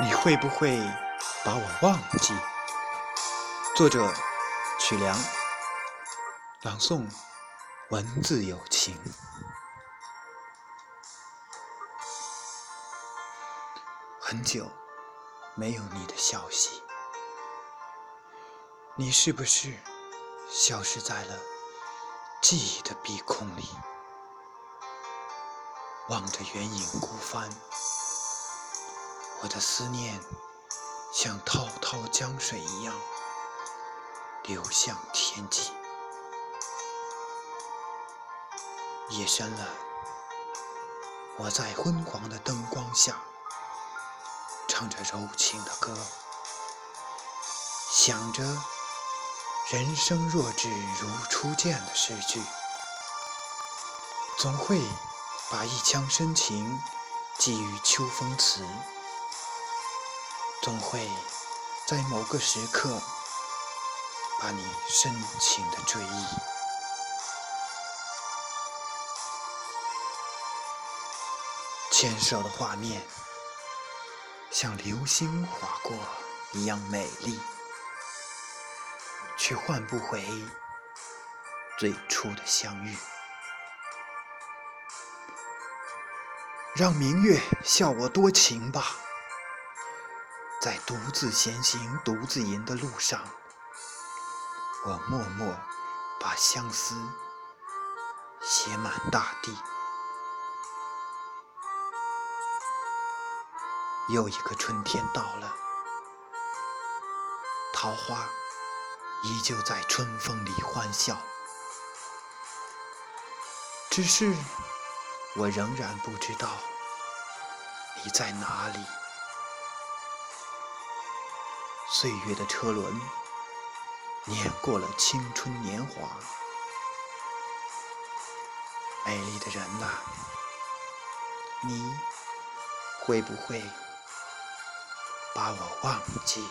你会不会把我忘记？作者：曲梁，朗诵：文字有情。很久没有你的消息，你是不是消失在了记忆的鼻孔里？望着远影孤帆。我的思念像滔滔江水一样流向天际。夜深了，我在昏黄的灯光下唱着柔情的歌，想着人生若只如初见的诗句，总会把一腔深情寄予秋风词。总会在某个时刻把你深情的追忆，牵手的画面像流星划过一样美丽，却换不回最初的相遇。让明月笑我多情吧。在独自前行、独自吟的路上，我默默把相思写满大地。又一个春天到了，桃花依旧在春风里欢笑，只是我仍然不知道你在哪里。岁月的车轮碾过了青春年华，美丽的人啊，你会不会把我忘记？